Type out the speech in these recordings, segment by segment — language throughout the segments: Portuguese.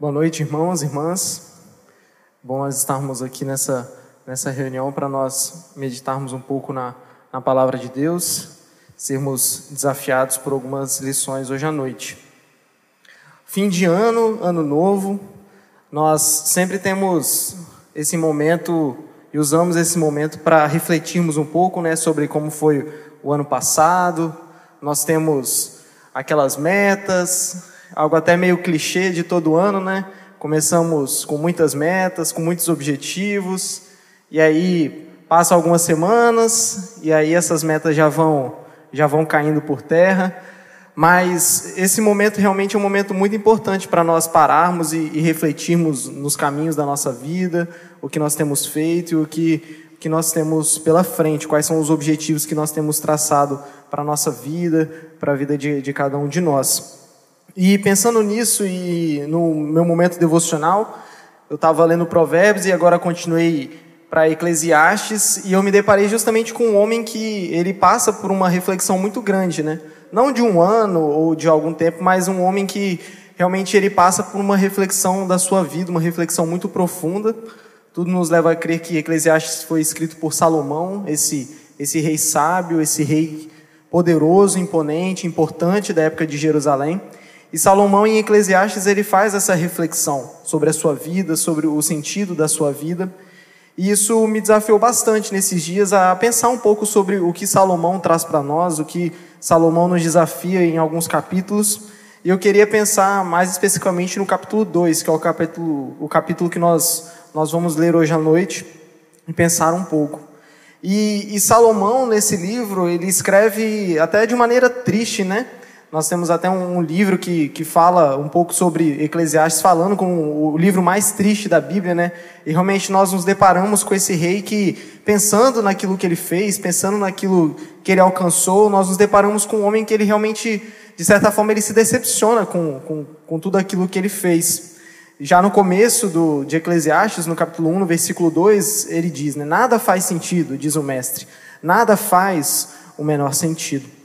Boa noite, irmãos irmãs. Bom estarmos aqui nessa, nessa reunião para nós meditarmos um pouco na, na palavra de Deus, sermos desafiados por algumas lições hoje à noite. Fim de ano, ano novo, nós sempre temos esse momento e usamos esse momento para refletirmos um pouco né, sobre como foi o ano passado. Nós temos aquelas metas, algo até meio clichê de todo ano, né? Começamos com muitas metas, com muitos objetivos, e aí passa algumas semanas e aí essas metas já vão já vão caindo por terra. Mas esse momento realmente é um momento muito importante para nós pararmos e, e, refletirmos nos caminhos da nossa vida, o que nós temos feito e o que, que nós temos pela frente, quais são os objetivos que nós temos traçado para a nossa vida, para a vida de, de cada um de nós. E pensando nisso e no meu momento devocional, eu estava lendo Provérbios e agora continuei para Eclesiastes e eu me deparei justamente com um homem que ele passa por uma reflexão muito grande, né? Não de um ano ou de algum tempo, mas um homem que realmente ele passa por uma reflexão da sua vida, uma reflexão muito profunda. Tudo nos leva a crer que Eclesiastes foi escrito por Salomão, esse esse rei sábio, esse rei poderoso, imponente, importante da época de Jerusalém. E Salomão em Eclesiastes ele faz essa reflexão sobre a sua vida, sobre o sentido da sua vida. E isso me desafiou bastante nesses dias a pensar um pouco sobre o que Salomão traz para nós, o que Salomão nos desafia em alguns capítulos. E eu queria pensar mais especificamente no capítulo 2, que é o capítulo, o capítulo que nós, nós vamos ler hoje à noite, e pensar um pouco. E, e Salomão, nesse livro, ele escreve até de maneira triste, né? Nós temos até um livro que, que fala um pouco sobre Eclesiastes, falando com o livro mais triste da Bíblia, né? E realmente nós nos deparamos com esse rei que, pensando naquilo que ele fez, pensando naquilo que ele alcançou, nós nos deparamos com um homem que ele realmente, de certa forma, ele se decepciona com, com, com tudo aquilo que ele fez. Já no começo do, de Eclesiastes, no capítulo 1, no versículo 2, ele diz, né? Nada faz sentido, diz o mestre. Nada faz o menor sentido.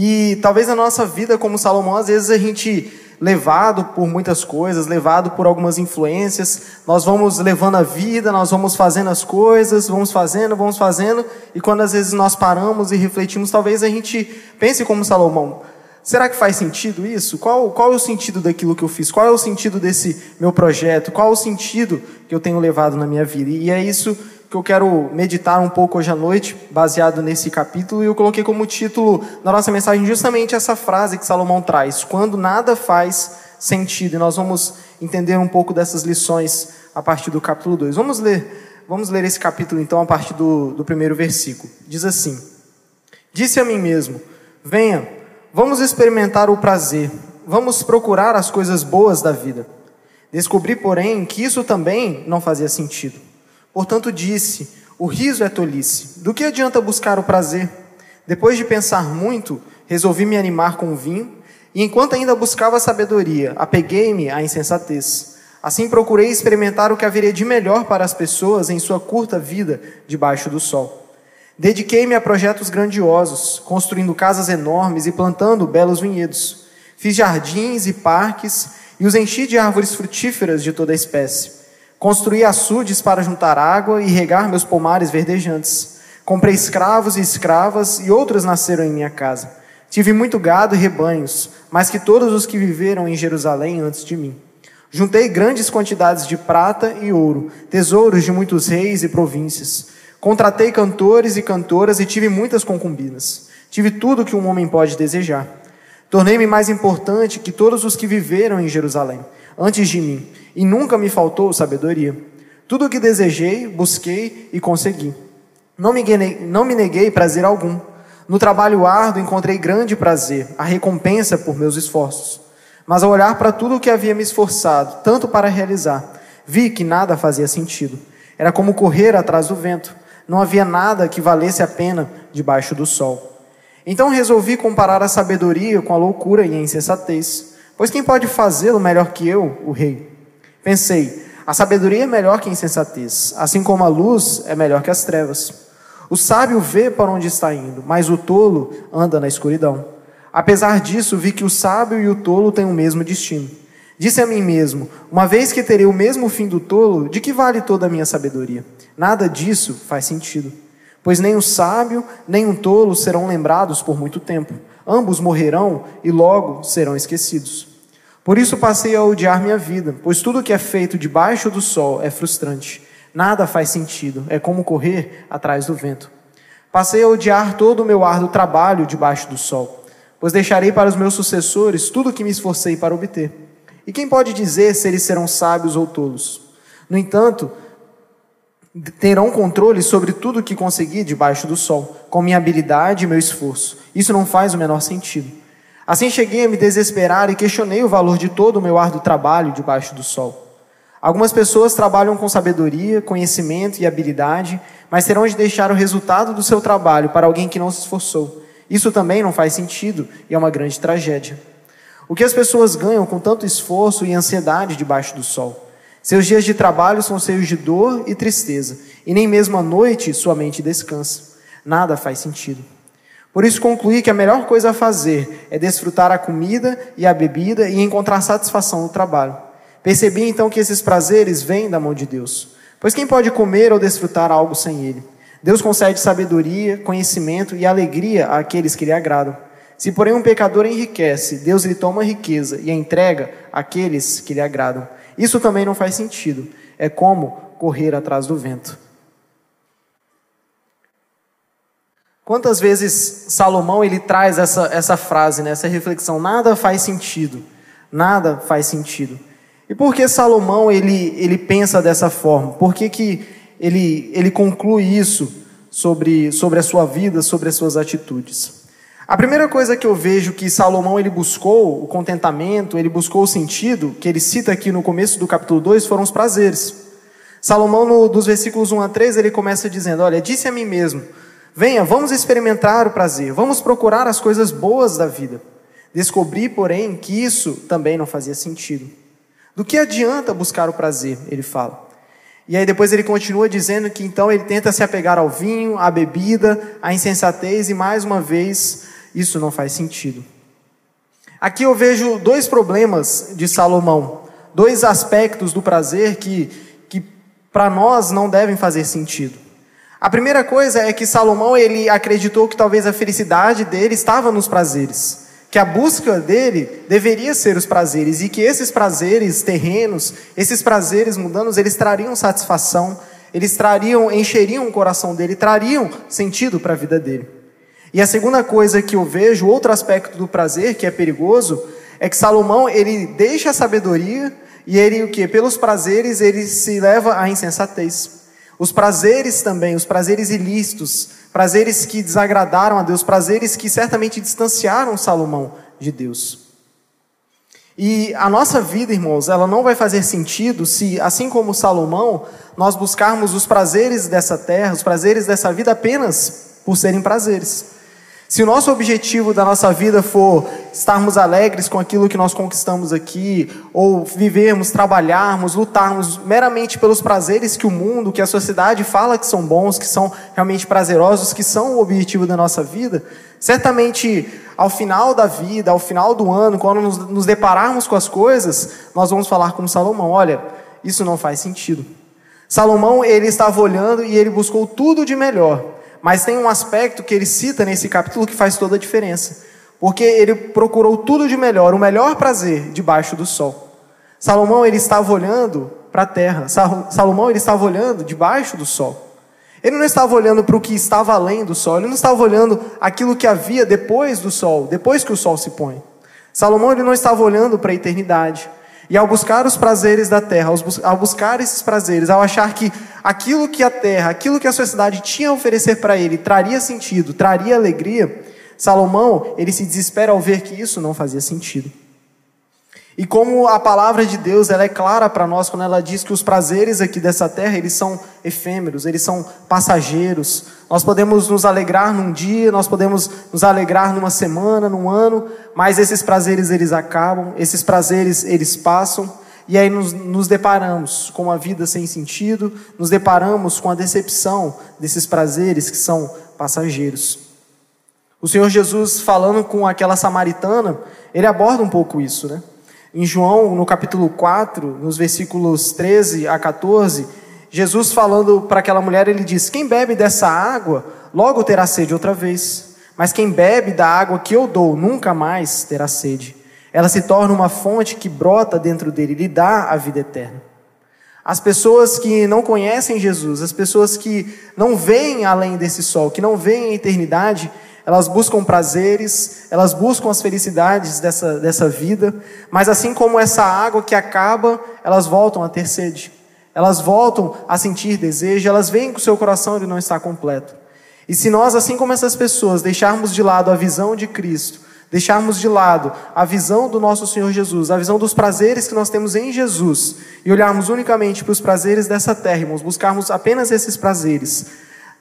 E talvez na nossa vida, como Salomão, às vezes a gente, levado por muitas coisas, levado por algumas influências, nós vamos levando a vida, nós vamos fazendo as coisas, vamos fazendo, vamos fazendo, e quando às vezes nós paramos e refletimos, talvez a gente pense como Salomão: será que faz sentido isso? Qual, qual é o sentido daquilo que eu fiz? Qual é o sentido desse meu projeto? Qual é o sentido que eu tenho levado na minha vida? E é isso que eu quero meditar um pouco hoje à noite, baseado nesse capítulo, e eu coloquei como título da nossa mensagem justamente essa frase que Salomão traz: quando nada faz sentido. E nós vamos entender um pouco dessas lições a partir do capítulo 2. Vamos ler, vamos ler esse capítulo então a partir do, do primeiro versículo. Diz assim: Disse a mim mesmo: Venha, vamos experimentar o prazer, vamos procurar as coisas boas da vida. Descobri, porém, que isso também não fazia sentido. Portanto, disse: O riso é tolice. Do que adianta buscar o prazer? Depois de pensar muito, resolvi me animar com o vinho, e enquanto ainda buscava a sabedoria, apeguei-me à insensatez. Assim procurei experimentar o que haveria de melhor para as pessoas em sua curta vida debaixo do sol. Dediquei-me a projetos grandiosos, construindo casas enormes e plantando belos vinhedos. Fiz jardins e parques e os enchi de árvores frutíferas de toda espécie. Construí açudes para juntar água e regar meus pomares verdejantes. Comprei escravos e escravas, e outros nasceram em minha casa. Tive muito gado e rebanhos, mais que todos os que viveram em Jerusalém antes de mim. Juntei grandes quantidades de prata e ouro, tesouros de muitos reis e províncias. Contratei cantores e cantoras e tive muitas concubinas. Tive tudo que um homem pode desejar. Tornei-me mais importante que todos os que viveram em Jerusalém antes de mim, e nunca me faltou sabedoria. Tudo o que desejei, busquei e consegui. Não me, não me neguei prazer algum. No trabalho árduo encontrei grande prazer, a recompensa por meus esforços. Mas ao olhar para tudo o que havia me esforçado, tanto para realizar, vi que nada fazia sentido. Era como correr atrás do vento. Não havia nada que valesse a pena debaixo do sol. Então resolvi comparar a sabedoria com a loucura e a insensatez. Pois quem pode fazê-lo melhor que eu, o rei? Pensei, a sabedoria é melhor que a insensatez, assim como a luz é melhor que as trevas. O sábio vê para onde está indo, mas o tolo anda na escuridão. Apesar disso, vi que o sábio e o tolo têm o mesmo destino. Disse a mim mesmo: Uma vez que terei o mesmo fim do tolo, de que vale toda a minha sabedoria? Nada disso faz sentido. Pois nem o sábio nem o tolo serão lembrados por muito tempo. Ambos morrerão e logo serão esquecidos. Por isso passei a odiar minha vida, pois tudo que é feito debaixo do sol é frustrante. Nada faz sentido, é como correr atrás do vento. Passei a odiar todo o meu árduo trabalho debaixo do sol, pois deixarei para os meus sucessores tudo o que me esforcei para obter. E quem pode dizer se eles serão sábios ou tolos? No entanto, terão controle sobre tudo o que consegui debaixo do sol, com minha habilidade e meu esforço. Isso não faz o menor sentido. Assim cheguei a me desesperar e questionei o valor de todo o meu árduo trabalho debaixo do sol. Algumas pessoas trabalham com sabedoria, conhecimento e habilidade, mas terão de deixar o resultado do seu trabalho para alguém que não se esforçou. Isso também não faz sentido e é uma grande tragédia. O que as pessoas ganham com tanto esforço e ansiedade debaixo do sol? Seus dias de trabalho são cheios de dor e tristeza, e nem mesmo à noite sua mente descansa. Nada faz sentido. Por isso concluí que a melhor coisa a fazer é desfrutar a comida e a bebida e encontrar satisfação no trabalho. Percebi então que esses prazeres vêm da mão de Deus. Pois quem pode comer ou desfrutar algo sem Ele? Deus concede sabedoria, conhecimento e alegria àqueles que lhe agradam. Se, porém, um pecador enriquece, Deus lhe toma riqueza e a entrega àqueles que lhe agradam. Isso também não faz sentido. É como correr atrás do vento. Quantas vezes Salomão ele traz essa, essa frase, né, essa reflexão? Nada faz sentido. Nada faz sentido. E por que Salomão ele, ele pensa dessa forma? Por que, que ele, ele conclui isso sobre, sobre a sua vida, sobre as suas atitudes? A primeira coisa que eu vejo que Salomão ele buscou o contentamento, ele buscou o sentido, que ele cita aqui no começo do capítulo 2, foram os prazeres. Salomão, no, dos versículos 1 a 3, ele começa dizendo: Olha, disse a mim mesmo, venha, vamos experimentar o prazer, vamos procurar as coisas boas da vida. Descobri, porém, que isso também não fazia sentido. Do que adianta buscar o prazer? Ele fala. E aí depois ele continua dizendo que então ele tenta se apegar ao vinho, à bebida, à insensatez e mais uma vez isso não faz sentido. Aqui eu vejo dois problemas de Salomão, dois aspectos do prazer que, que para nós não devem fazer sentido. A primeira coisa é que Salomão ele acreditou que talvez a felicidade dele estava nos prazeres que a busca dele deveria ser os prazeres e que esses prazeres terrenos, esses prazeres mundanos, eles trariam satisfação, eles trariam, encheriam o coração dele, trariam sentido para a vida dele. E a segunda coisa que eu vejo, outro aspecto do prazer que é perigoso, é que Salomão ele deixa a sabedoria e ele o que? Pelos prazeres ele se leva à insensatez. Os prazeres também, os prazeres ilícitos, prazeres que desagradaram a Deus, prazeres que certamente distanciaram Salomão de Deus. E a nossa vida, irmãos, ela não vai fazer sentido se, assim como Salomão, nós buscarmos os prazeres dessa terra, os prazeres dessa vida apenas por serem prazeres. Se o nosso objetivo da nossa vida for estarmos alegres com aquilo que nós conquistamos aqui, ou vivermos, trabalharmos, lutarmos meramente pelos prazeres que o mundo, que a sociedade fala que são bons, que são realmente prazerosos, que são o objetivo da nossa vida, certamente ao final da vida, ao final do ano, quando nos, depararmos com as coisas, nós vamos falar como Salomão: olha, isso não faz sentido. Salomão, ele estava olhando e ele buscou tudo de melhor mas tem um aspecto que ele cita nesse capítulo que faz toda a diferença. Porque ele procurou tudo de melhor, o melhor prazer debaixo do sol. Salomão ele estava olhando para a terra. Salomão ele estava olhando debaixo do sol. Ele não estava olhando para o que estava além do sol, ele não estava olhando aquilo que havia depois do sol, depois que o sol se põe. Salomão ele não estava olhando para a eternidade. E ao buscar os prazeres da terra, ao buscar esses prazeres, ao achar que aquilo que a terra, aquilo que a sociedade tinha a oferecer para ele traria sentido, traria alegria, Salomão, ele se desespera ao ver que isso não fazia sentido. E como a palavra de Deus ela é clara para nós quando ela diz que os prazeres aqui dessa terra eles são efêmeros, eles são passageiros. Nós podemos nos alegrar num dia, nós podemos nos alegrar numa semana, num ano, mas esses prazeres eles acabam, esses prazeres eles passam e aí nos, nos deparamos com uma vida sem sentido, nos deparamos com a decepção desses prazeres que são passageiros. O Senhor Jesus falando com aquela samaritana, ele aborda um pouco isso, né? Em João, no capítulo 4, nos versículos 13 a 14, Jesus falando para aquela mulher, ele diz: Quem bebe dessa água, logo terá sede outra vez. Mas quem bebe da água que eu dou, nunca mais terá sede. Ela se torna uma fonte que brota dentro dele lhe dá a vida eterna. As pessoas que não conhecem Jesus, as pessoas que não veem além desse sol, que não veem a eternidade, elas buscam prazeres, elas buscam as felicidades dessa, dessa vida, mas assim como essa água que acaba, elas voltam a ter sede, elas voltam a sentir desejo, elas veem que o seu coração ele não está completo. E se nós, assim como essas pessoas, deixarmos de lado a visão de Cristo, deixarmos de lado a visão do nosso Senhor Jesus, a visão dos prazeres que nós temos em Jesus, e olharmos unicamente para os prazeres dessa terra, irmãos, buscarmos apenas esses prazeres,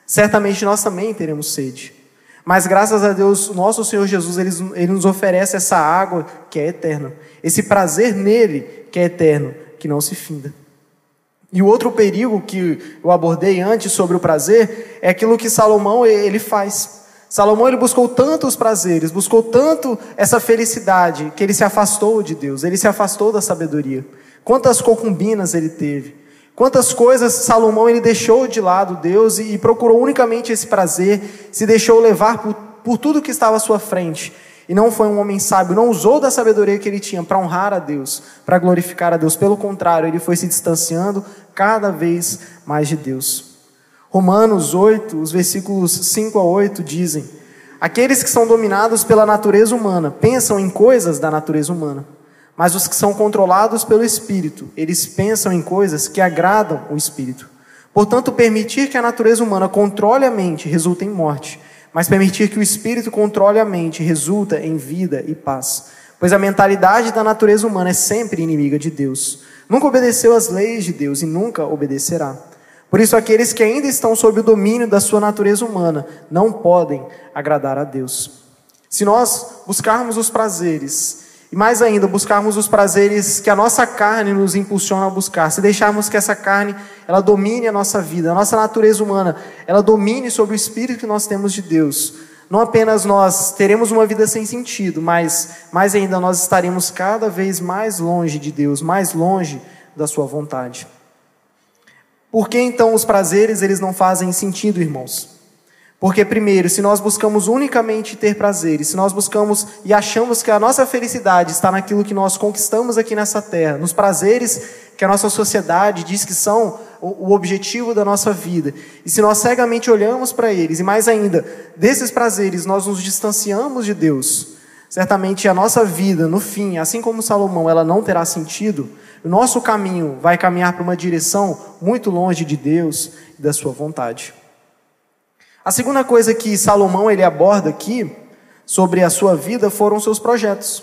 certamente nós também teremos sede. Mas graças a Deus, nosso Senhor Jesus, ele, ele nos oferece essa água que é eterna. Esse prazer nele que é eterno, que não se finda. E o outro perigo que eu abordei antes sobre o prazer é aquilo que Salomão ele faz. Salomão ele buscou tantos prazeres, buscou tanto essa felicidade que ele se afastou de Deus, ele se afastou da sabedoria. Quantas concubinas ele teve? Quantas coisas Salomão ele deixou de lado Deus e, e procurou unicamente esse prazer, se deixou levar por, por tudo que estava à sua frente. E não foi um homem sábio, não usou da sabedoria que ele tinha para honrar a Deus, para glorificar a Deus. Pelo contrário, ele foi se distanciando cada vez mais de Deus. Romanos 8, os versículos 5 a 8 dizem: Aqueles que são dominados pela natureza humana pensam em coisas da natureza humana mas os que são controlados pelo Espírito, eles pensam em coisas que agradam o Espírito. Portanto, permitir que a natureza humana controle a mente resulta em morte, mas permitir que o Espírito controle a mente resulta em vida e paz. Pois a mentalidade da natureza humana é sempre inimiga de Deus. Nunca obedeceu às leis de Deus e nunca obedecerá. Por isso, aqueles que ainda estão sob o domínio da sua natureza humana não podem agradar a Deus. Se nós buscarmos os prazeres e mais ainda, buscarmos os prazeres que a nossa carne nos impulsiona a buscar. Se deixarmos que essa carne, ela domine a nossa vida, a nossa natureza humana, ela domine sobre o espírito que nós temos de Deus. Não apenas nós teremos uma vida sem sentido, mas mais ainda nós estaremos cada vez mais longe de Deus, mais longe da sua vontade. Por que então os prazeres eles não fazem sentido, irmãos? Porque, primeiro, se nós buscamos unicamente ter prazeres, se nós buscamos e achamos que a nossa felicidade está naquilo que nós conquistamos aqui nessa terra, nos prazeres que a nossa sociedade diz que são o objetivo da nossa vida, e se nós cegamente olhamos para eles, e mais ainda, desses prazeres nós nos distanciamos de Deus, certamente a nossa vida, no fim, assim como Salomão, ela não terá sentido, o nosso caminho vai caminhar para uma direção muito longe de Deus e da Sua vontade. A segunda coisa que Salomão ele aborda aqui sobre a sua vida foram seus projetos.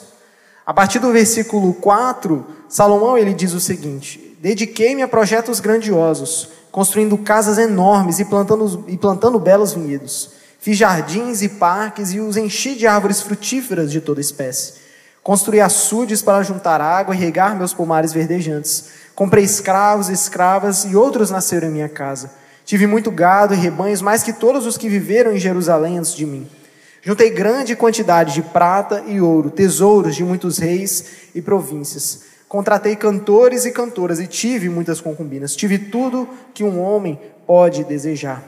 A partir do versículo 4, Salomão ele diz o seguinte: Dediquei-me a projetos grandiosos, construindo casas enormes e plantando, e plantando belos vinhedos. Fiz jardins e parques e os enchi de árvores frutíferas de toda espécie. Construí açudes para juntar água e regar meus pomares verdejantes. Comprei escravos e escravas e outros nasceram em minha casa. Tive muito gado e rebanhos, mais que todos os que viveram em Jerusalém antes de mim. Juntei grande quantidade de prata e ouro, tesouros de muitos reis e províncias. Contratei cantores e cantoras e tive muitas concubinas. Tive tudo que um homem pode desejar.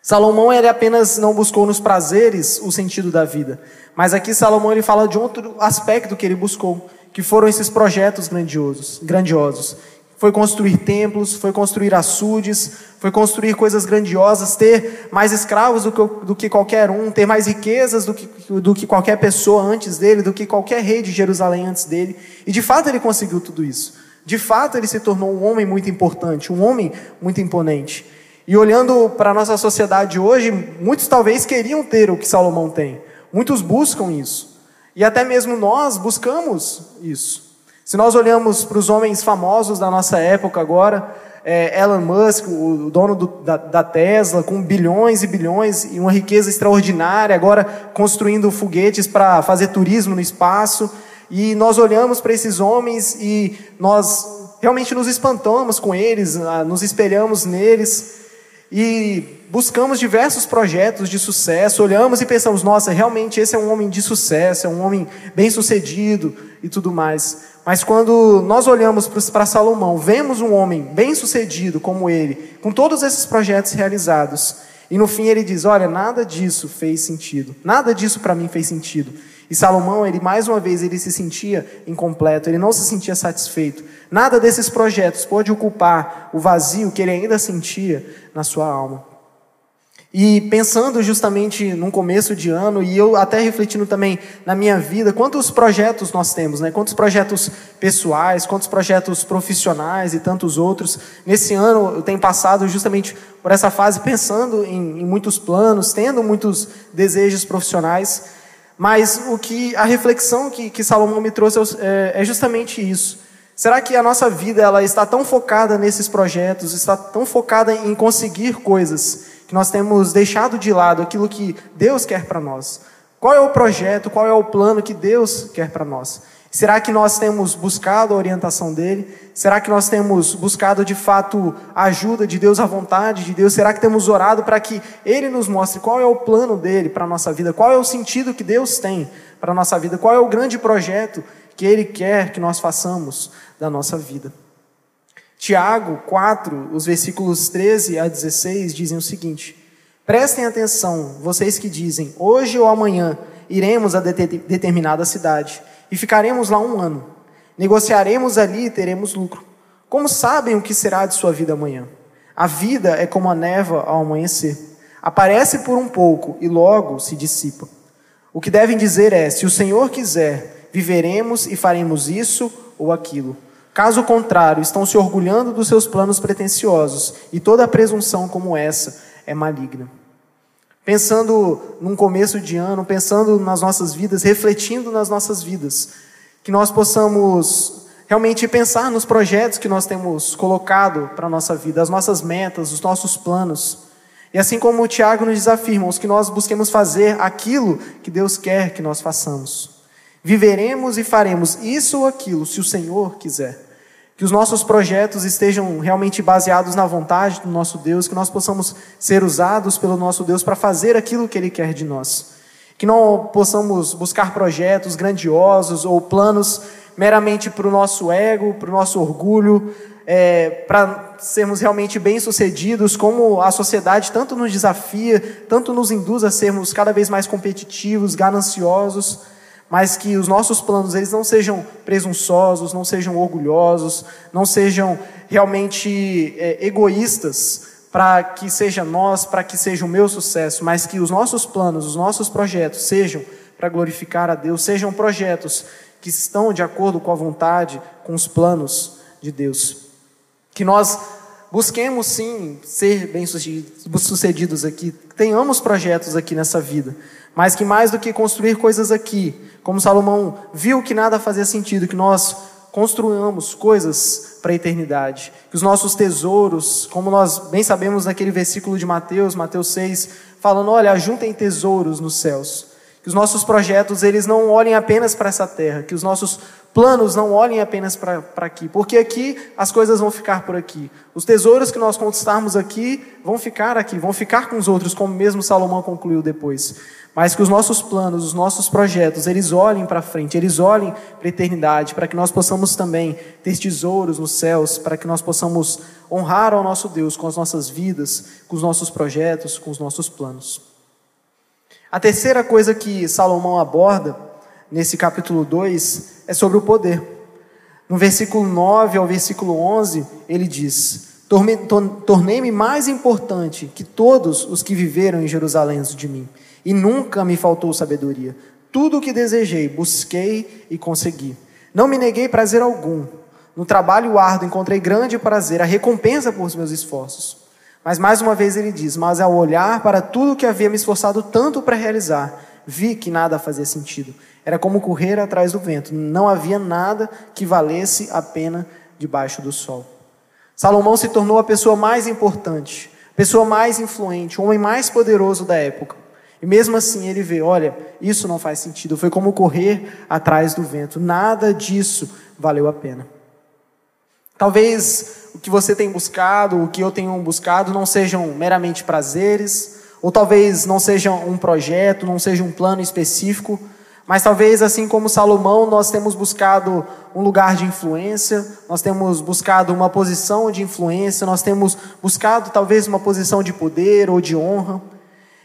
Salomão ele apenas não buscou nos prazeres o sentido da vida, mas aqui Salomão ele fala de outro aspecto que ele buscou, que foram esses projetos grandiosos, grandiosos foi construir templos, foi construir açudes, foi construir coisas grandiosas, ter mais escravos do que, do que qualquer um, ter mais riquezas do que, do que qualquer pessoa antes dele, do que qualquer rei de Jerusalém antes dele. E de fato ele conseguiu tudo isso. De fato ele se tornou um homem muito importante, um homem muito imponente. E olhando para a nossa sociedade hoje, muitos talvez queriam ter o que Salomão tem. Muitos buscam isso. E até mesmo nós buscamos isso. Se nós olhamos para os homens famosos da nossa época agora, é, Elon Musk, o dono do, da, da, Tesla, com bilhões e bilhões e uma riqueza extraordinária, agora construindo foguetes para fazer turismo no espaço. E nós olhamos para esses homens e nós realmente nos espantamos com eles, nos espelhamos neles. E buscamos diversos projetos de sucesso, olhamos e pensamos, nossa, realmente esse é um homem de sucesso, é um homem bem-sucedido e tudo mais. Mas quando nós olhamos para Salomão, vemos um homem bem-sucedido como ele, com todos esses projetos realizados, e no fim ele diz: Olha, nada disso fez sentido, nada disso para mim fez sentido. E Salomão, ele mais uma vez, ele se sentia incompleto, ele não se sentia satisfeito. Nada desses projetos pôde ocupar o vazio que ele ainda sentia na sua alma. E pensando justamente num começo de ano, e eu até refletindo também na minha vida, quantos projetos nós temos, né? Quantos projetos pessoais, quantos projetos profissionais e tantos outros. Nesse ano eu tenho passado justamente por essa fase pensando em, em muitos planos, tendo muitos desejos profissionais. Mas o que a reflexão que, que Salomão me trouxe é, é justamente isso. Será que a nossa vida ela está tão focada nesses projetos, está tão focada em conseguir coisas, que nós temos deixado de lado aquilo que Deus quer para nós? Qual é o projeto, qual é o plano que Deus quer para nós? Será que nós temos buscado a orientação dele? Será que nós temos buscado de fato a ajuda de Deus, a vontade de Deus? Será que temos orado para que ele nos mostre qual é o plano dele para a nossa vida? Qual é o sentido que Deus tem para a nossa vida? Qual é o grande projeto que ele quer que nós façamos da nossa vida? Tiago 4, os versículos 13 a 16 dizem o seguinte: Prestem atenção, vocês que dizem, hoje ou amanhã iremos a determinada cidade e ficaremos lá um ano. Negociaremos ali e teremos lucro. Como sabem o que será de sua vida amanhã? A vida é como a névoa ao amanhecer. Aparece por um pouco e logo se dissipa. O que devem dizer é: se o Senhor quiser, viveremos e faremos isso ou aquilo. Caso contrário, estão se orgulhando dos seus planos pretensiosos, e toda presunção como essa é maligna pensando num começo de ano, pensando nas nossas vidas, refletindo nas nossas vidas, que nós possamos realmente pensar nos projetos que nós temos colocado para a nossa vida, as nossas metas, os nossos planos. E assim como o Tiago nos desafia, irmãos, que nós busquemos fazer aquilo que Deus quer que nós façamos. Viveremos e faremos isso ou aquilo, se o Senhor quiser. Que os nossos projetos estejam realmente baseados na vontade do nosso Deus, que nós possamos ser usados pelo nosso Deus para fazer aquilo que Ele quer de nós. Que não possamos buscar projetos grandiosos ou planos meramente para o nosso ego, para o nosso orgulho, é, para sermos realmente bem-sucedidos, como a sociedade tanto nos desafia, tanto nos induz a sermos cada vez mais competitivos, gananciosos mas que os nossos planos eles não sejam presunçosos, não sejam orgulhosos, não sejam realmente é, egoístas para que seja nós, para que seja o meu sucesso, mas que os nossos planos, os nossos projetos sejam para glorificar a Deus, sejam projetos que estão de acordo com a vontade, com os planos de Deus. Que nós busquemos sim ser bem-sucedidos aqui, tenhamos projetos aqui nessa vida, mas que mais do que construir coisas aqui, como Salomão viu que nada fazia sentido, que nós construamos coisas para a eternidade, que os nossos tesouros, como nós bem sabemos naquele versículo de Mateus, Mateus 6, falando, olha, ajuntem tesouros nos céus. Que os nossos projetos, eles não olhem apenas para essa terra, que os nossos planos não olhem apenas para aqui, porque aqui as coisas vão ficar por aqui. Os tesouros que nós conquistarmos aqui vão ficar aqui, vão ficar com os outros, como mesmo Salomão concluiu depois. Mas que os nossos planos, os nossos projetos, eles olhem para frente, eles olhem para a eternidade, para que nós possamos também ter tesouros nos céus, para que nós possamos honrar ao nosso Deus com as nossas vidas, com os nossos projetos, com os nossos planos. A terceira coisa que Salomão aborda nesse capítulo 2 é sobre o poder. No versículo 9 ao versículo 11, ele diz: Tornei-me mais importante que todos os que viveram em Jerusalém antes de mim e nunca me faltou sabedoria. Tudo o que desejei, busquei e consegui. Não me neguei prazer algum. No trabalho árduo encontrei grande prazer, a recompensa por meus esforços. Mas mais uma vez ele diz: Mas ao olhar para tudo que havia me esforçado tanto para realizar, vi que nada fazia sentido. Era como correr atrás do vento. Não havia nada que valesse a pena debaixo do sol. Salomão se tornou a pessoa mais importante, pessoa mais influente, o homem mais poderoso da época. E mesmo assim ele vê: olha, isso não faz sentido. Foi como correr atrás do vento. Nada disso valeu a pena. Talvez o que você tem buscado, o que eu tenho buscado, não sejam meramente prazeres, ou talvez não seja um projeto, não seja um plano específico, mas talvez assim como Salomão, nós temos buscado um lugar de influência, nós temos buscado uma posição de influência, nós temos buscado talvez uma posição de poder ou de honra.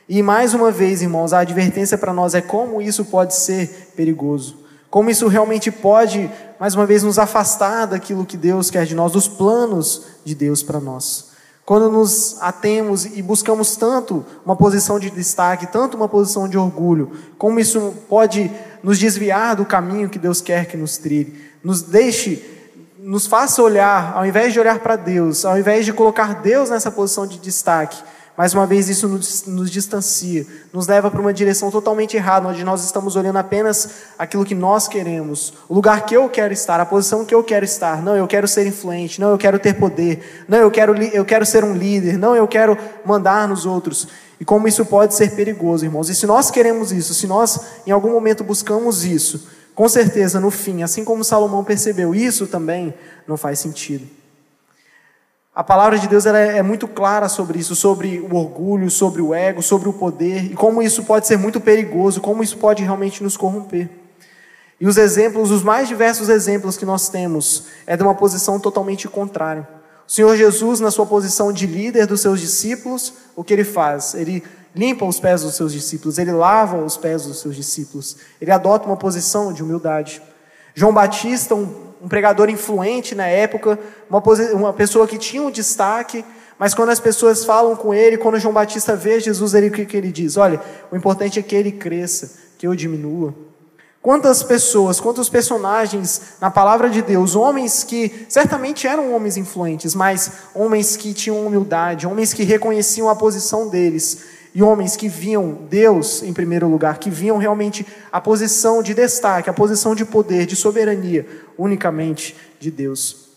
E mais uma vez, irmãos, a advertência para nós é como isso pode ser perigoso. Como isso realmente pode, mais uma vez, nos afastar daquilo que Deus quer de nós, dos planos de Deus para nós. Quando nos atemos e buscamos tanto uma posição de destaque, tanto uma posição de orgulho, como isso pode nos desviar do caminho que Deus quer que nos trilhe, nos deixe, nos faça olhar, ao invés de olhar para Deus, ao invés de colocar Deus nessa posição de destaque, mais uma vez, isso nos, nos distancia, nos leva para uma direção totalmente errada, onde nós estamos olhando apenas aquilo que nós queremos, o lugar que eu quero estar, a posição que eu quero estar. Não, eu quero ser influente, não, eu quero ter poder, não, eu quero, eu quero ser um líder, não, eu quero mandar nos outros. E como isso pode ser perigoso, irmãos. E se nós queremos isso, se nós em algum momento buscamos isso, com certeza no fim, assim como Salomão percebeu, isso também não faz sentido. A palavra de Deus é, é muito clara sobre isso, sobre o orgulho, sobre o ego, sobre o poder e como isso pode ser muito perigoso, como isso pode realmente nos corromper. E os exemplos, os mais diversos exemplos que nós temos, é de uma posição totalmente contrária. O Senhor Jesus, na sua posição de líder dos seus discípulos, o que ele faz? Ele limpa os pés dos seus discípulos, ele lava os pés dos seus discípulos, ele adota uma posição de humildade. João Batista, um um pregador influente na época, uma, uma pessoa que tinha um destaque, mas quando as pessoas falam com ele, quando João Batista vê Jesus, ele, o que, que ele diz? Olha, o importante é que ele cresça, que eu diminua. Quantas pessoas, quantos personagens na palavra de Deus, homens que certamente eram homens influentes, mas homens que tinham humildade, homens que reconheciam a posição deles, e homens que viam Deus em primeiro lugar, que viam realmente a posição de destaque, a posição de poder, de soberania, unicamente de Deus.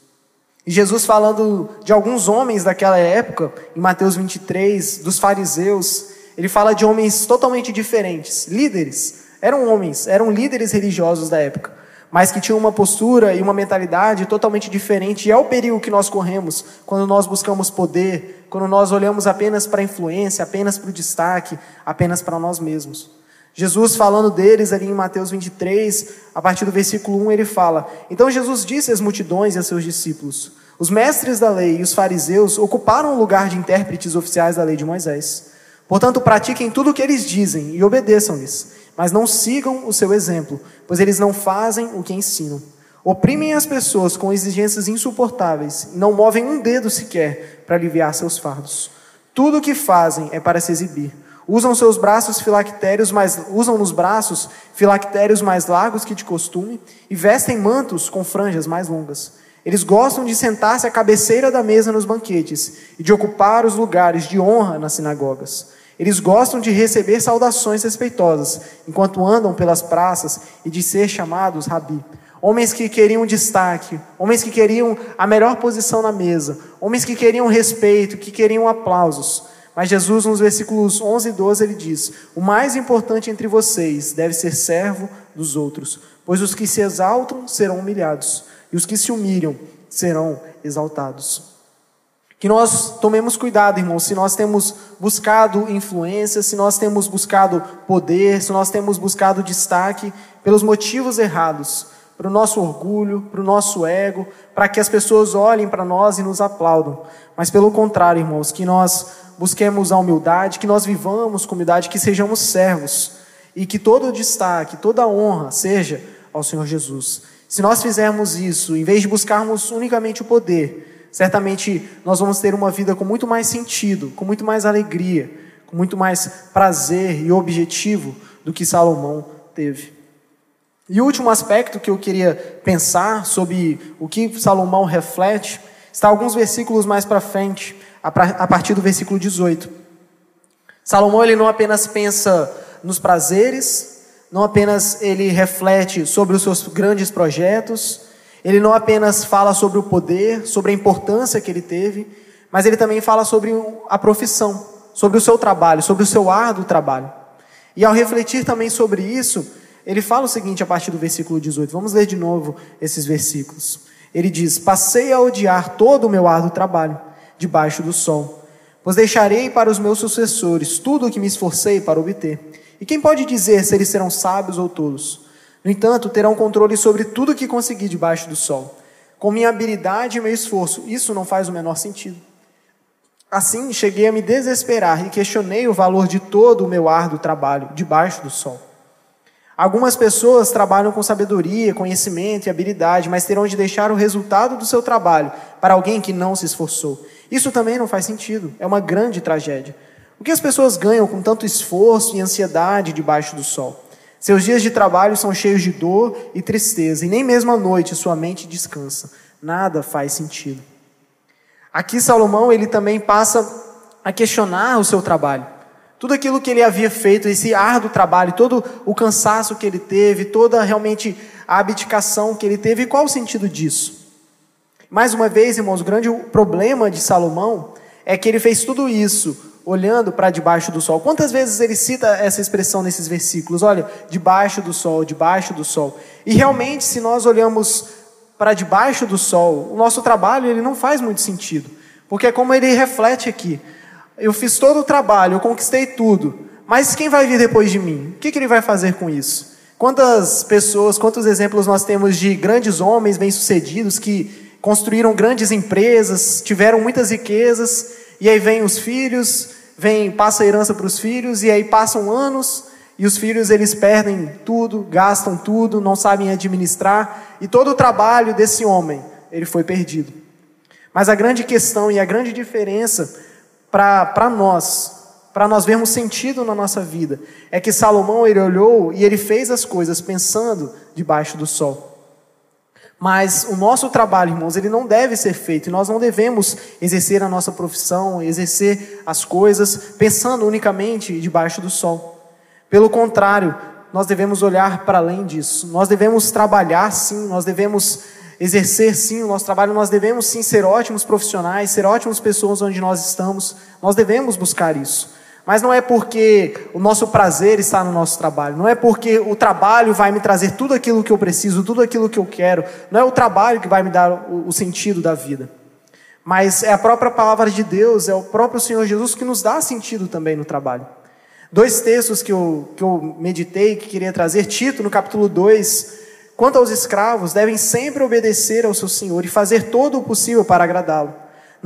E Jesus falando de alguns homens daquela época, em Mateus 23, dos fariseus, ele fala de homens totalmente diferentes, líderes, eram homens, eram líderes religiosos da época mas que tinham uma postura e uma mentalidade totalmente diferente. E é o perigo que nós corremos quando nós buscamos poder, quando nós olhamos apenas para a influência, apenas para o destaque, apenas para nós mesmos. Jesus falando deles ali em Mateus 23, a partir do versículo 1, ele fala: Então Jesus disse às multidões e a seus discípulos: Os mestres da lei e os fariseus ocuparam o lugar de intérpretes oficiais da lei de Moisés. Portanto, pratiquem tudo o que eles dizem e obedeçam-lhes mas não sigam o seu exemplo, pois eles não fazem o que ensinam. Oprimem as pessoas com exigências insuportáveis e não movem um dedo sequer para aliviar seus fardos. Tudo o que fazem é para se exibir. Usam seus braços filactérios mais usam nos braços filactérios mais largos que de costume e vestem mantos com franjas mais longas. Eles gostam de sentar-se à cabeceira da mesa nos banquetes e de ocupar os lugares de honra nas sinagogas. Eles gostam de receber saudações respeitosas enquanto andam pelas praças e de ser chamados rabi. Homens que queriam destaque, homens que queriam a melhor posição na mesa, homens que queriam respeito, que queriam aplausos. Mas Jesus, nos versículos 11 e 12, ele diz: O mais importante entre vocês deve ser servo dos outros, pois os que se exaltam serão humilhados, e os que se humilham serão exaltados. Que nós tomemos cuidado, irmãos, se nós temos buscado influência, se nós temos buscado poder, se nós temos buscado destaque pelos motivos errados, para o nosso orgulho, para o nosso ego, para que as pessoas olhem para nós e nos aplaudam. Mas pelo contrário, irmãos, que nós busquemos a humildade, que nós vivamos com humildade, que sejamos servos e que todo o destaque, toda a honra seja ao Senhor Jesus. Se nós fizermos isso, em vez de buscarmos unicamente o poder, certamente nós vamos ter uma vida com muito mais sentido, com muito mais alegria, com muito mais prazer e objetivo do que Salomão teve. E o último aspecto que eu queria pensar sobre o que Salomão reflete está alguns versículos mais para frente, a partir do versículo 18. Salomão ele não apenas pensa nos prazeres, não apenas ele reflete sobre os seus grandes projetos, ele não apenas fala sobre o poder, sobre a importância que ele teve, mas ele também fala sobre a profissão, sobre o seu trabalho, sobre o seu árduo trabalho. E ao refletir também sobre isso, ele fala o seguinte a partir do versículo 18. Vamos ler de novo esses versículos. Ele diz: Passei a odiar todo o meu árduo trabalho debaixo do sol, pois deixarei para os meus sucessores tudo o que me esforcei para obter. E quem pode dizer se eles serão sábios ou tolos? No entanto, terão controle sobre tudo que consegui debaixo do sol. Com minha habilidade e meu esforço, isso não faz o menor sentido. Assim, cheguei a me desesperar e questionei o valor de todo o meu árduo trabalho debaixo do sol. Algumas pessoas trabalham com sabedoria, conhecimento e habilidade, mas terão de deixar o resultado do seu trabalho para alguém que não se esforçou. Isso também não faz sentido, é uma grande tragédia. O que as pessoas ganham com tanto esforço e ansiedade debaixo do sol? Seus dias de trabalho são cheios de dor e tristeza, e nem mesmo à noite sua mente descansa. Nada faz sentido. Aqui Salomão ele também passa a questionar o seu trabalho. Tudo aquilo que ele havia feito, esse árduo trabalho, todo o cansaço que ele teve, toda realmente a abdicação que ele teve, qual o sentido disso? Mais uma vez, irmãos, o grande problema de Salomão é que ele fez tudo isso olhando para debaixo do sol. Quantas vezes ele cita essa expressão nesses versículos? Olha, debaixo do sol, debaixo do sol. E realmente, se nós olhamos para debaixo do sol, o nosso trabalho ele não faz muito sentido, porque é como ele reflete aqui. Eu fiz todo o trabalho, eu conquistei tudo. Mas quem vai vir depois de mim? O que, que ele vai fazer com isso? Quantas pessoas, quantos exemplos nós temos de grandes homens bem-sucedidos que construíram grandes empresas, tiveram muitas riquezas, e aí vêm os filhos, vem, passa a herança para os filhos, e aí passam anos, e os filhos eles perdem tudo, gastam tudo, não sabem administrar, e todo o trabalho desse homem, ele foi perdido. Mas a grande questão e a grande diferença para nós, para nós vermos sentido na nossa vida, é que Salomão ele olhou e ele fez as coisas pensando debaixo do sol. Mas o nosso trabalho, irmãos, ele não deve ser feito, e nós não devemos exercer a nossa profissão, exercer as coisas pensando unicamente debaixo do sol. Pelo contrário, nós devemos olhar para além disso. Nós devemos trabalhar sim, nós devemos exercer sim o nosso trabalho, nós devemos sim ser ótimos profissionais, ser ótimas pessoas onde nós estamos, nós devemos buscar isso. Mas não é porque o nosso prazer está no nosso trabalho, não é porque o trabalho vai me trazer tudo aquilo que eu preciso, tudo aquilo que eu quero, não é o trabalho que vai me dar o, sentido da vida. Mas é a própria palavra de Deus, é o próprio Senhor Jesus que nos dá sentido também no trabalho. Dois textos que eu, que eu meditei, que queria trazer, Tito, no capítulo 2, Quanto aos escravos, devem sempre obedecer ao seu senhor e fazer todo o possível para agradá-lo.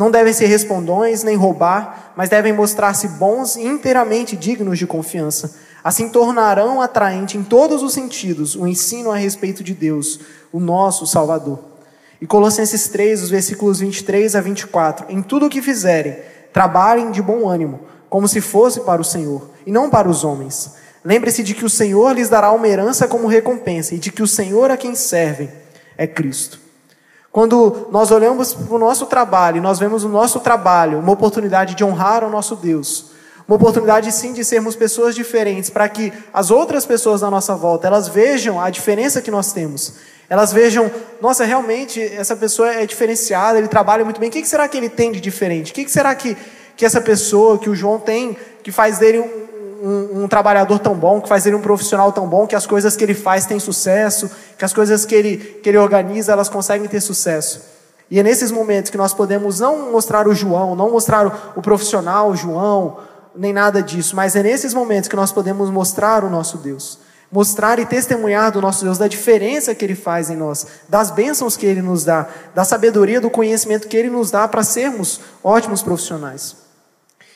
Não devem ser respondões nem roubar, mas devem mostrar-se bons e inteiramente dignos de confiança. Assim tornarão atraente em todos os sentidos o ensino a respeito de Deus, o nosso Salvador. E Colossenses 3, os versículos 23 a 24: Em tudo o que fizerem, trabalhem de bom ânimo, como se fosse para o Senhor, e não para os homens Lembre-se de que o Senhor lhes dará uma herança como recompensa e de que o Senhor a quem servem é Cristo. Quando nós olhamos para o nosso trabalho nós vemos o nosso trabalho uma oportunidade de honrar o nosso Deus, uma oportunidade sim de sermos pessoas diferentes, para que as outras pessoas à nossa volta elas vejam a diferença que nós temos. Elas vejam, nossa, realmente essa pessoa é diferenciada, ele trabalha muito bem. O que será que ele tem de diferente? O que será que, que essa pessoa, que o João tem, que faz dele um, um, um, trabalhador tão bom, que faz ele um profissional tão bom, que as coisas que ele faz têm sucesso, que as coisas que ele, que ele organiza, elas conseguem ter sucesso. E é nesses momentos que nós podemos não mostrar o João, não mostrar o, o profissional, o João, nem nada disso, mas é nesses momentos que nós podemos mostrar o nosso Deus. Mostrar e testemunhar do nosso Deus, da diferença que Ele faz em nós, das bênçãos que Ele nos dá, da sabedoria, do conhecimento que Ele nos dá para sermos ótimos profissionais.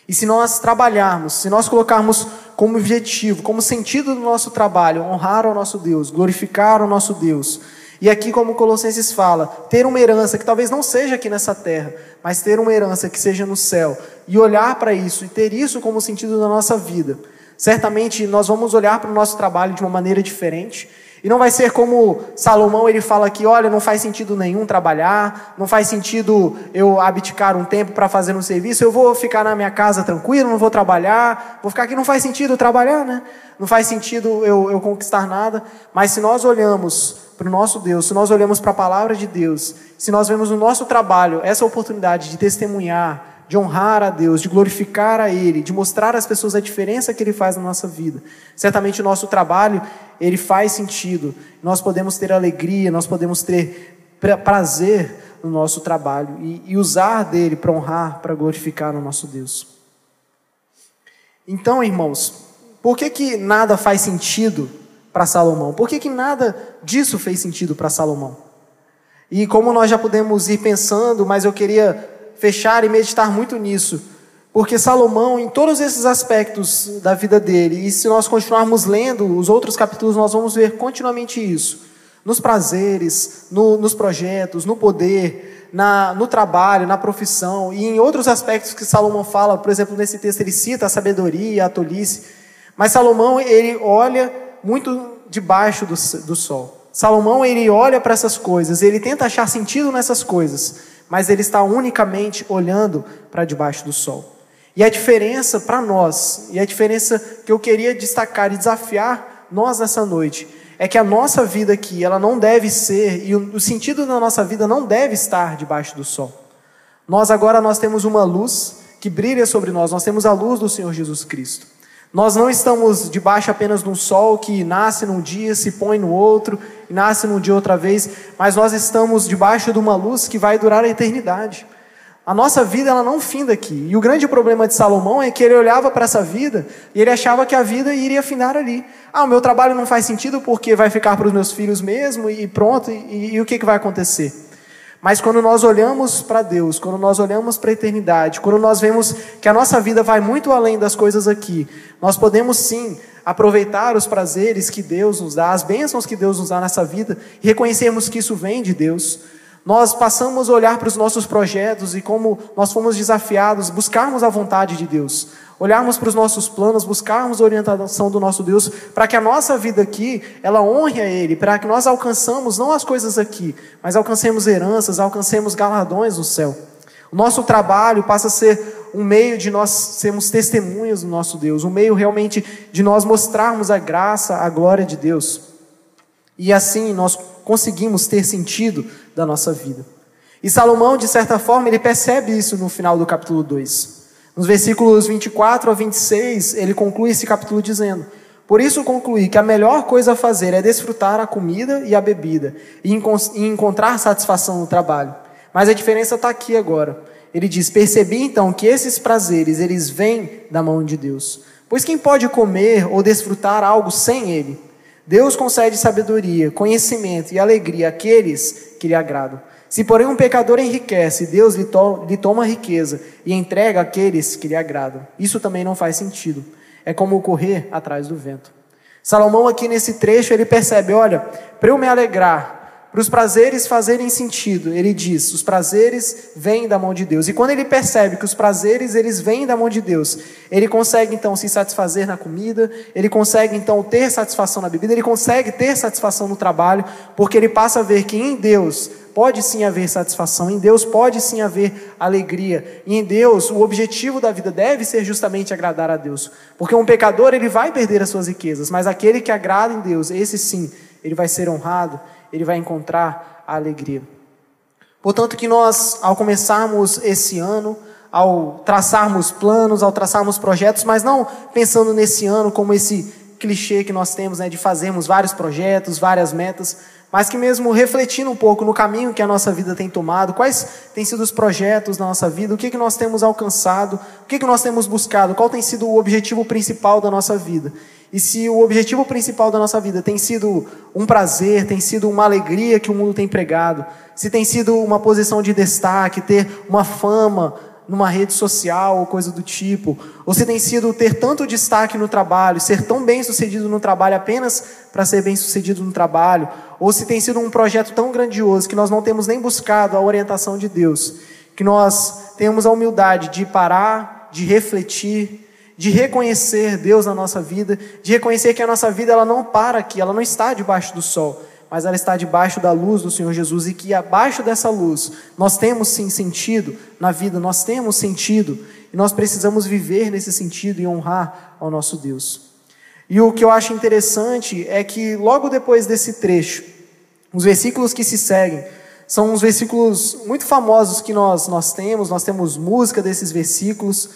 E se nós trabalharmos, se nós colocarmos como objetivo, como sentido do nosso trabalho, honrar o nosso Deus, glorificar o nosso Deus, e aqui, como Colossenses fala, ter uma herança que talvez não seja aqui nessa terra, mas ter uma herança que seja no céu, e olhar para isso e ter isso como sentido da nossa vida. Certamente nós vamos olhar para o nosso trabalho de uma maneira diferente, e não vai ser como Salomão, ele fala que, olha, não faz sentido nenhum trabalhar, não faz sentido eu abdicar um tempo para fazer um serviço, eu vou ficar na minha casa tranquilo, não vou trabalhar, vou ficar aqui, não faz sentido trabalhar, né? Não faz sentido eu, eu conquistar nada. Mas se nós olhamos para o nosso Deus, se nós olhamos para a palavra de Deus, se nós vemos no nosso trabalho essa oportunidade de testemunhar, de honrar a Deus, de glorificar a Ele, de mostrar às pessoas a diferença que Ele faz na nossa vida. Certamente o nosso trabalho, ele faz sentido. Nós podemos ter alegria, nós podemos ter prazer no nosso trabalho e, e usar dele para honrar, para glorificar o nosso Deus. Então, irmãos, por que, que nada faz sentido para Salomão? Por que, que nada disso fez sentido para Salomão? E como nós já podemos ir pensando, mas eu queria fechar e meditar muito nisso, porque Salomão, em todos esses aspectos da vida dele, e se nós continuarmos lendo os outros capítulos, nós vamos ver continuamente isso. Nos prazeres, no, nos projetos, no poder, na, no trabalho, na profissão e em outros aspectos que Salomão fala, por exemplo, nesse texto ele cita a sabedoria, a tolice, mas Salomão ele olha muito debaixo do, do sol. Salomão ele olha para essas coisas, ele tenta achar sentido nessas coisas, mas ele está unicamente olhando para debaixo do sol. E a diferença para nós, e a diferença que eu queria destacar e desafiar nós nessa noite, é que a nossa vida aqui, ela não deve ser, e o, sentido da nossa vida não deve estar debaixo do sol. Nós agora nós temos uma luz que brilha sobre nós, nós temos a luz do Senhor Jesus Cristo. Nós não estamos debaixo apenas de um sol que nasce num dia, se põe no outro, nasce num dia outra vez, mas nós estamos debaixo de uma luz que vai durar a eternidade. A nossa vida ela não finda aqui. E o grande problema de Salomão é que ele olhava para essa vida e ele achava que a vida iria findar ali. Ah, o meu trabalho não faz sentido porque vai ficar para os meus filhos mesmo e pronto, e, e, e o que, que vai acontecer? Mas quando nós olhamos para Deus, quando nós olhamos para a eternidade, quando nós vemos que a nossa vida vai muito além das coisas aqui, nós podemos sim aproveitar os prazeres que Deus nos dá, as bênçãos que Deus nos dá nessa vida e reconhecermos que isso vem de Deus. Nós passamos a olhar para os nossos projetos e como nós fomos desafiados, buscarmos a vontade de Deus, olharmos para os nossos planos, buscarmos a orientação do nosso Deus, para que a nossa vida aqui, ela honre a Ele, para que nós alcançamos não as coisas aqui, mas alcancemos heranças, alcancemos galardões no céu. O nosso trabalho passa a ser um meio de nós sermos testemunhas do nosso Deus, um meio realmente de nós mostrarmos a graça, a glória de Deus. E assim nós conseguimos ter sentido da nossa vida. E Salomão, de certa forma, ele percebe isso no final do capítulo 2. Nos versículos 24 a 26, ele conclui esse capítulo dizendo: Por isso concluí que a melhor coisa a fazer é desfrutar a comida e a bebida e encontrar satisfação no trabalho. Mas a diferença está aqui agora. Ele diz: Percebi então que esses prazeres eles vêm da mão de Deus. Pois quem pode comer ou desfrutar algo sem ele? Deus concede sabedoria, conhecimento e alegria àqueles que lhe agradam. Se, porém, um pecador enriquece, Deus lhe, to lhe toma riqueza e entrega àqueles que lhe agradam. Isso também não faz sentido. É como correr atrás do vento. Salomão, aqui nesse trecho, ele percebe: olha, para eu me alegrar, para os prazeres fazerem sentido, ele diz: os prazeres vêm da mão de Deus. E quando ele percebe que os prazeres eles vêm da mão de Deus, ele consegue então se satisfazer na comida, ele consegue então ter satisfação na bebida, ele consegue ter satisfação no trabalho, porque ele passa a ver que em Deus pode sim haver satisfação, em Deus pode sim haver alegria, e em Deus o objetivo da vida deve ser justamente agradar a Deus, porque um pecador ele vai perder as suas riquezas, mas aquele que agrada em Deus, esse sim, ele vai ser honrado, ele vai encontrar a alegria. Portanto, que nós, ao começarmos esse ano, ao traçarmos planos, ao traçarmos projetos, mas não pensando nesse ano como esse clichê que nós temos, né, de fazermos vários projetos, várias metas, mas que mesmo refletindo um pouco no caminho que a nossa vida tem tomado, quais têm sido os projetos da nossa vida, o que, que nós temos alcançado, o que, que nós temos buscado, qual tem sido o objetivo principal da nossa vida. E se o objetivo principal da nossa vida tem sido um prazer, tem sido uma alegria que o mundo tem pregado, se tem sido uma posição de destaque, ter uma fama numa rede social ou coisa do tipo, ou se tem sido ter tanto destaque no trabalho, ser tão bem sucedido no trabalho apenas para ser bem sucedido no trabalho, ou se tem sido um projeto tão grandioso que nós não temos nem buscado a orientação de Deus, que nós temos a humildade de parar, de refletir de reconhecer Deus na nossa vida, de reconhecer que a nossa vida ela não para aqui, ela não está debaixo do sol, mas ela está debaixo da luz do Senhor Jesus e que abaixo dessa luz nós temos sim sentido na vida, nós temos sentido e nós precisamos viver nesse sentido e honrar ao nosso Deus. E o que eu acho interessante é que logo depois desse trecho, os versículos que se seguem são uns versículos muito famosos que nós nós temos, nós temos música desses versículos.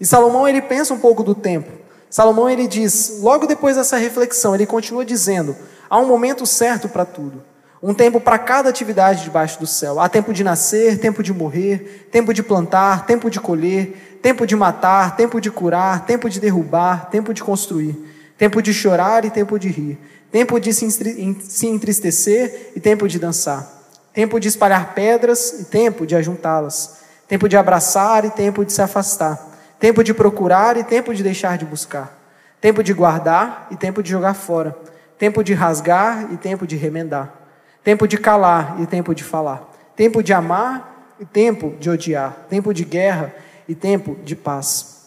E Salomão ele pensa um pouco do tempo. Salomão ele diz, logo depois dessa reflexão, ele continua dizendo: há um momento certo para tudo. Um tempo para cada atividade debaixo do céu. Há tempo de nascer, tempo de morrer, tempo de plantar, tempo de colher, tempo de matar, tempo de curar, tempo de derrubar, tempo de construir, tempo de chorar e tempo de rir, tempo de se entristecer e tempo de dançar, tempo de espalhar pedras e tempo de ajuntá-las, tempo de abraçar e tempo de se afastar, tempo de procurar e tempo de deixar de buscar, tempo de guardar e tempo de jogar fora, tempo de rasgar e tempo de remendar tempo de calar e tempo de falar, tempo de amar e tempo de odiar, tempo de guerra e tempo de paz.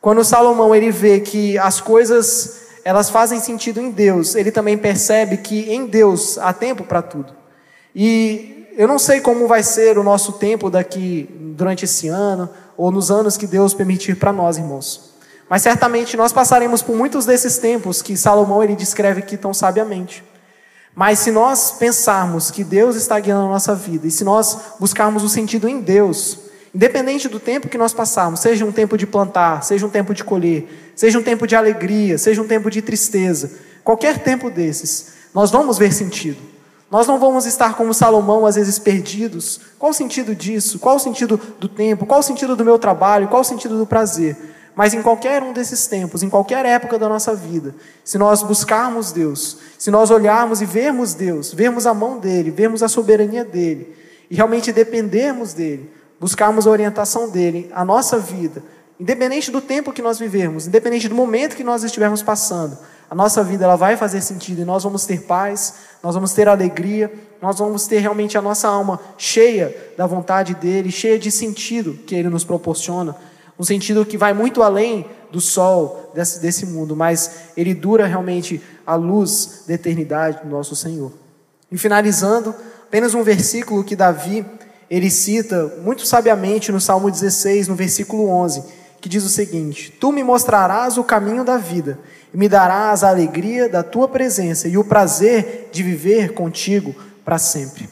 Quando Salomão ele vê que as coisas elas fazem sentido em Deus, ele também percebe que em Deus há tempo para tudo. E eu não sei como vai ser o nosso tempo daqui durante esse ano ou nos anos que Deus permitir para nós, irmãos. Mas certamente nós passaremos por muitos desses tempos que Salomão ele descreve aqui tão sabiamente. Mas se nós pensarmos que Deus está guiando a nossa vida, e se nós buscarmos o sentido em Deus, independente do tempo que nós passarmos, seja um tempo de plantar, seja um tempo de colher, seja um tempo de alegria, seja um tempo de tristeza, qualquer tempo desses, nós vamos ver sentido. Nós não vamos estar como Salomão, às vezes perdidos. Qual o sentido disso? Qual o sentido do tempo? Qual o sentido do meu trabalho? Qual o sentido do prazer? Mas em qualquer um desses tempos, em qualquer época da nossa vida, se nós buscarmos Deus, se nós olharmos e vermos Deus, vermos a mão dele, vermos a soberania dele, e realmente dependermos dele, buscarmos a orientação dele, a nossa vida, independente do tempo que nós vivermos, independente do momento que nós estivermos passando, a nossa vida ela vai fazer sentido e nós vamos ter paz, nós vamos ter alegria, nós vamos ter realmente a nossa alma cheia da vontade dele, cheia de sentido que ele nos proporciona um sentido que vai muito além do sol desse, desse mundo, mas ele dura realmente a luz da eternidade do nosso Senhor. E finalizando, apenas um versículo que Davi ele cita muito sabiamente no Salmo 16, no versículo 11, que diz o seguinte: Tu me mostrarás o caminho da vida e me darás a alegria da tua presença e o prazer de viver contigo para sempre.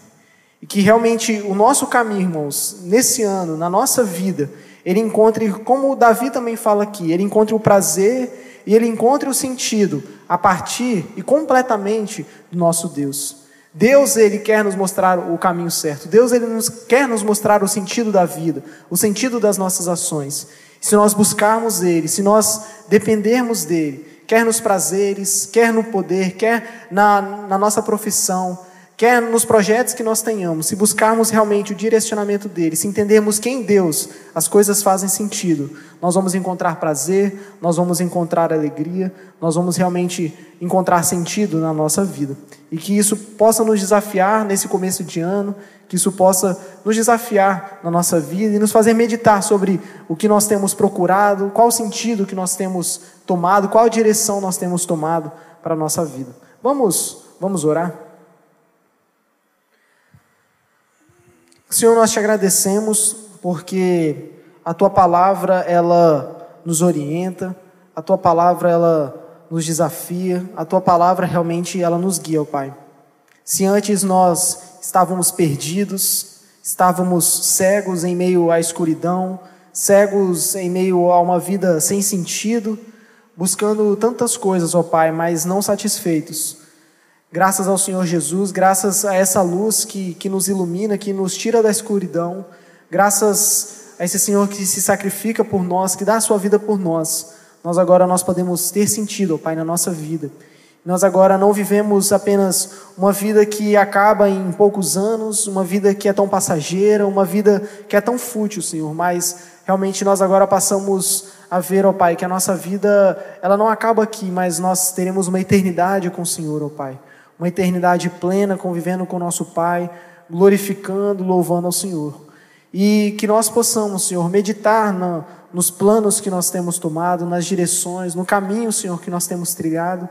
E que realmente o nosso caminho, irmãos, nesse ano, na nossa vida, ele encontre, como Davi também fala aqui, ele encontre o prazer e ele encontre o sentido a partir e completamente do nosso Deus. Deus ele quer nos mostrar o caminho certo. Deus ele nos, quer nos mostrar o sentido da vida, o sentido das nossas ações. Se nós buscarmos ele, se nós dependermos dele, quer nos prazeres, quer no poder, quer na, na nossa profissão, quer nos projetos que nós tenhamos, se buscarmos realmente o direcionamento dele, se entendermos que em Deus as coisas fazem sentido, nós vamos encontrar prazer, nós vamos encontrar alegria, nós vamos realmente encontrar sentido na nossa vida. E que isso possa nos desafiar nesse começo de ano, que isso possa nos desafiar na nossa vida e nos fazer meditar sobre o que nós temos procurado, qual sentido que nós temos tomado, qual direção nós temos tomado para a nossa vida. Vamos, vamos orar? Senhor, nós te agradecemos porque a tua palavra ela nos orienta, a tua palavra ela nos desafia, a tua palavra realmente ela nos guia, ó Pai. Se antes nós estávamos perdidos, estávamos cegos em meio à escuridão, cegos em meio a uma vida sem sentido, buscando tantas coisas, ó Pai, mas não satisfeitos. Graças ao Senhor Jesus, graças a essa luz que, que nos ilumina, que nos tira da escuridão, graças a esse Senhor que se sacrifica por nós, que dá a sua vida por nós, nós agora nós podemos ter sentido, ó Pai, na nossa vida. Nós agora não vivemos apenas uma vida que acaba em poucos anos, uma vida que é tão passageira, uma vida que é tão fútil, Senhor, mas realmente nós agora passamos a ver, ó Pai, que a nossa vida, ela não acaba aqui, mas nós teremos uma eternidade com o Senhor, ó Pai uma eternidade plena convivendo com nosso Pai, glorificando, louvando ao Senhor. E que nós possamos, Senhor, meditar na, nos planos que nós temos tomado, nas direções, no caminho, Senhor, que nós temos trilhado.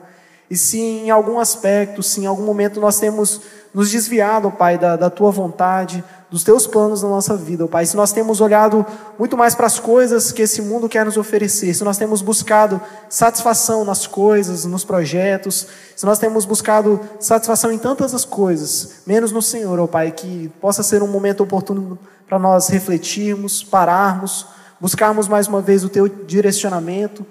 E se em algum aspecto, se em algum momento nós temos nos desviado, Pai, da, da tua vontade, dos teus planos na nossa vida, Pai. Se nós temos olhado muito mais para as coisas que esse mundo quer nos oferecer, se nós temos buscado satisfação nas coisas, nos projetos, se nós temos buscado satisfação em tantas as coisas, menos no Senhor, ó Pai, que possa ser um momento oportuno para nós refletirmos, pararmos, buscarmos mais uma vez o teu direcionamento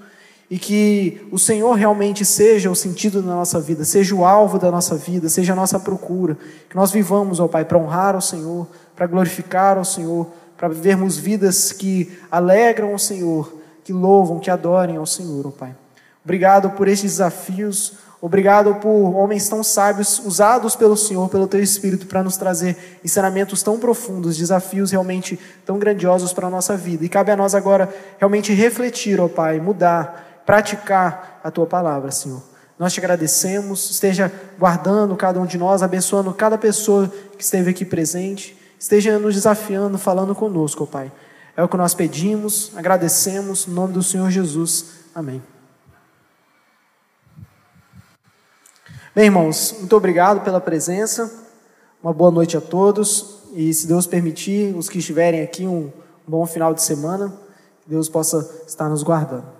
e que o Senhor realmente seja o sentido da nossa vida, seja o alvo da nossa vida, seja a nossa procura. Que nós vivamos, ó Pai, para honrar o Senhor, para glorificar o Senhor, para vivermos vidas que alegram o Senhor, que louvam, que adorem ao Senhor, ó Pai. Obrigado por estes desafios, obrigado por homens tão sábios usados pelo Senhor, pelo Teu Espírito, para nos trazer ensinamentos tão profundos, desafios realmente tão grandiosos para a nossa vida. E cabe a nós agora realmente refletir, ó Pai, mudar praticar a tua palavra, Senhor. Nós te agradecemos, esteja guardando cada um de nós, abençoando cada pessoa que esteve aqui presente, esteja nos desafiando, falando conosco, Pai. É o que nós pedimos, agradecemos, no nome do Senhor Jesus. Amém. Bem, irmãos, muito obrigado pela presença. Uma boa noite a todos. E se Deus permitir, os que estiverem aqui, um bom final de semana. Que Deus possa estar nos guardando.